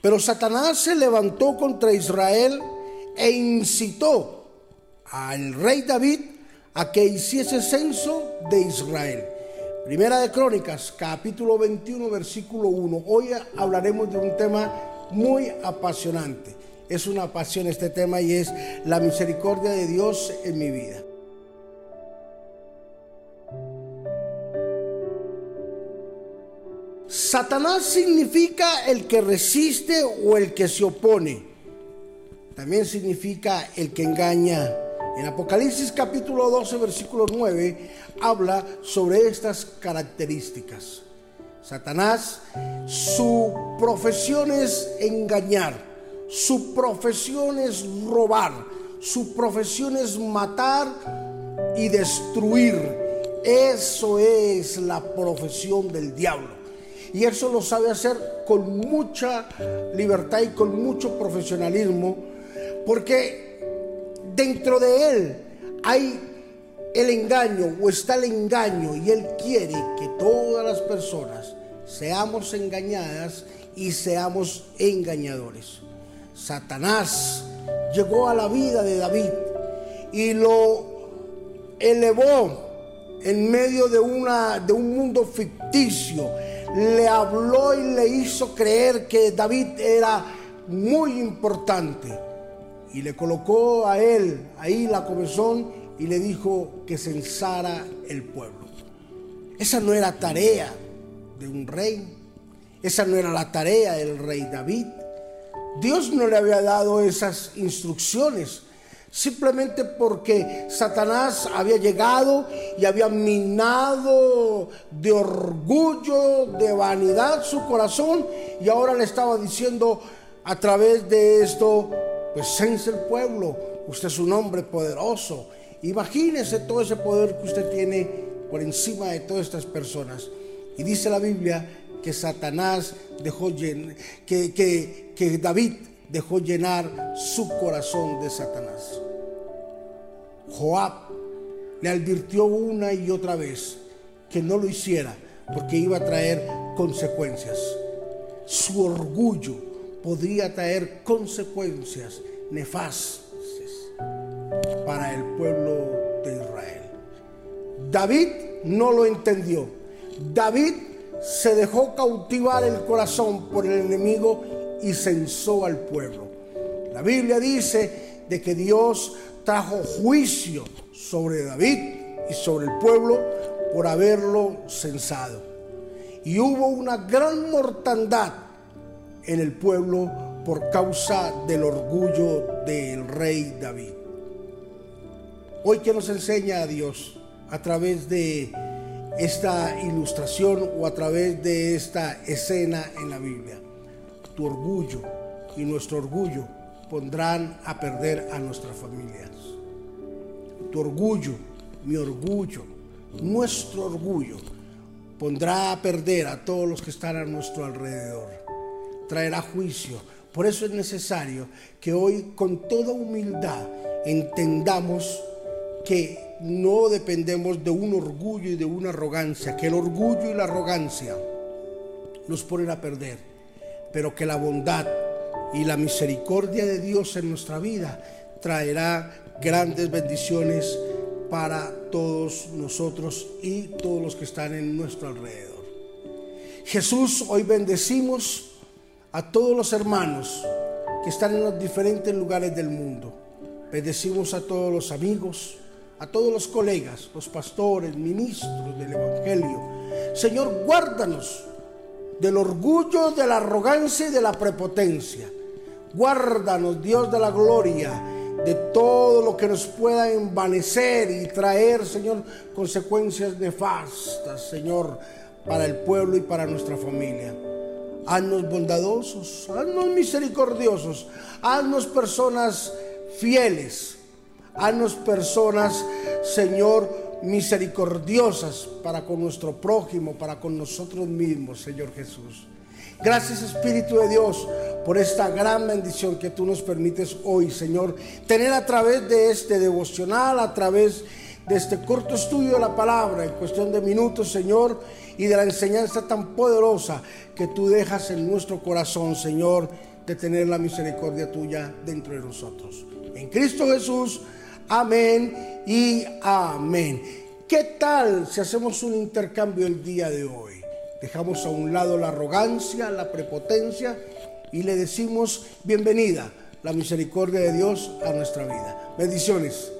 Pero Satanás se levantó contra Israel e incitó al rey David a que hiciese censo de Israel. Primera de Crónicas, capítulo 21, versículo 1. Hoy hablaremos de un tema muy apasionante. Es una pasión este tema y es la misericordia de Dios en mi vida. Satanás significa el que resiste o el que se opone. También significa el que engaña. En Apocalipsis capítulo 12, versículo 9, habla sobre estas características. Satanás, su profesión es engañar, su profesión es robar, su profesión es matar y destruir. Eso es la profesión del diablo. Y eso lo sabe hacer con mucha libertad y con mucho profesionalismo, porque dentro de él hay el engaño o está el engaño y él quiere que todas las personas seamos engañadas y seamos engañadores. Satanás llegó a la vida de David y lo elevó en medio de, una, de un mundo ficticio le habló y le hizo creer que David era muy importante. Y le colocó a él ahí la comezón y le dijo que censara el pueblo. Esa no era tarea de un rey. Esa no era la tarea del rey David. Dios no le había dado esas instrucciones simplemente porque Satanás había llegado y había minado de orgullo, de vanidad su corazón y ahora le estaba diciendo a través de esto, pues sense el pueblo, usted es un hombre poderoso, imagínese todo ese poder que usted tiene por encima de todas estas personas. Y dice la Biblia que Satanás dejó que, David dejó llenar su corazón de Satanás. Joab le advirtió una y otra vez que no lo hiciera porque iba a traer consecuencias. Su orgullo podría traer consecuencias nefastas para el pueblo de Israel. David no lo entendió. David se dejó cautivar el corazón por el enemigo y censó al pueblo. La Biblia dice de que Dios trajo juicio sobre David y sobre el pueblo por haberlo censado. Y hubo una gran mortandad en el pueblo por causa del orgullo del rey David. Hoy que nos enseña a Dios a través de esta ilustración o a través de esta escena en la Biblia tu orgullo y nuestro orgullo pondrán a perder a nuestras familias. Tu orgullo, mi orgullo, nuestro orgullo pondrá a perder a todos los que están a nuestro alrededor. Traerá juicio. Por eso es necesario que hoy con toda humildad entendamos que no dependemos de un orgullo y de una arrogancia, que el orgullo y la arrogancia nos ponen a perder pero que la bondad y la misericordia de Dios en nuestra vida traerá grandes bendiciones para todos nosotros y todos los que están en nuestro alrededor. Jesús, hoy bendecimos a todos los hermanos que están en los diferentes lugares del mundo. Bendecimos a todos los amigos, a todos los colegas, los pastores, ministros del Evangelio. Señor, guárdanos del orgullo, de la arrogancia y de la prepotencia. Guárdanos, Dios de la gloria, de todo lo que nos pueda envanecer y traer, Señor, consecuencias nefastas, Señor, para el pueblo y para nuestra familia. Haznos bondadosos, haznos misericordiosos, haznos personas fieles, haznos personas, Señor, misericordiosas para con nuestro prójimo, para con nosotros mismos, Señor Jesús. Gracias Espíritu de Dios por esta gran bendición que tú nos permites hoy, Señor, tener a través de este devocional, a través de este corto estudio de la palabra, en cuestión de minutos, Señor, y de la enseñanza tan poderosa que tú dejas en nuestro corazón, Señor, de tener la misericordia tuya dentro de nosotros. En Cristo Jesús, amén y amén. ¿Qué tal si hacemos un intercambio el día de hoy? Dejamos a un lado la arrogancia, la prepotencia y le decimos bienvenida la misericordia de Dios a nuestra vida. Bendiciones.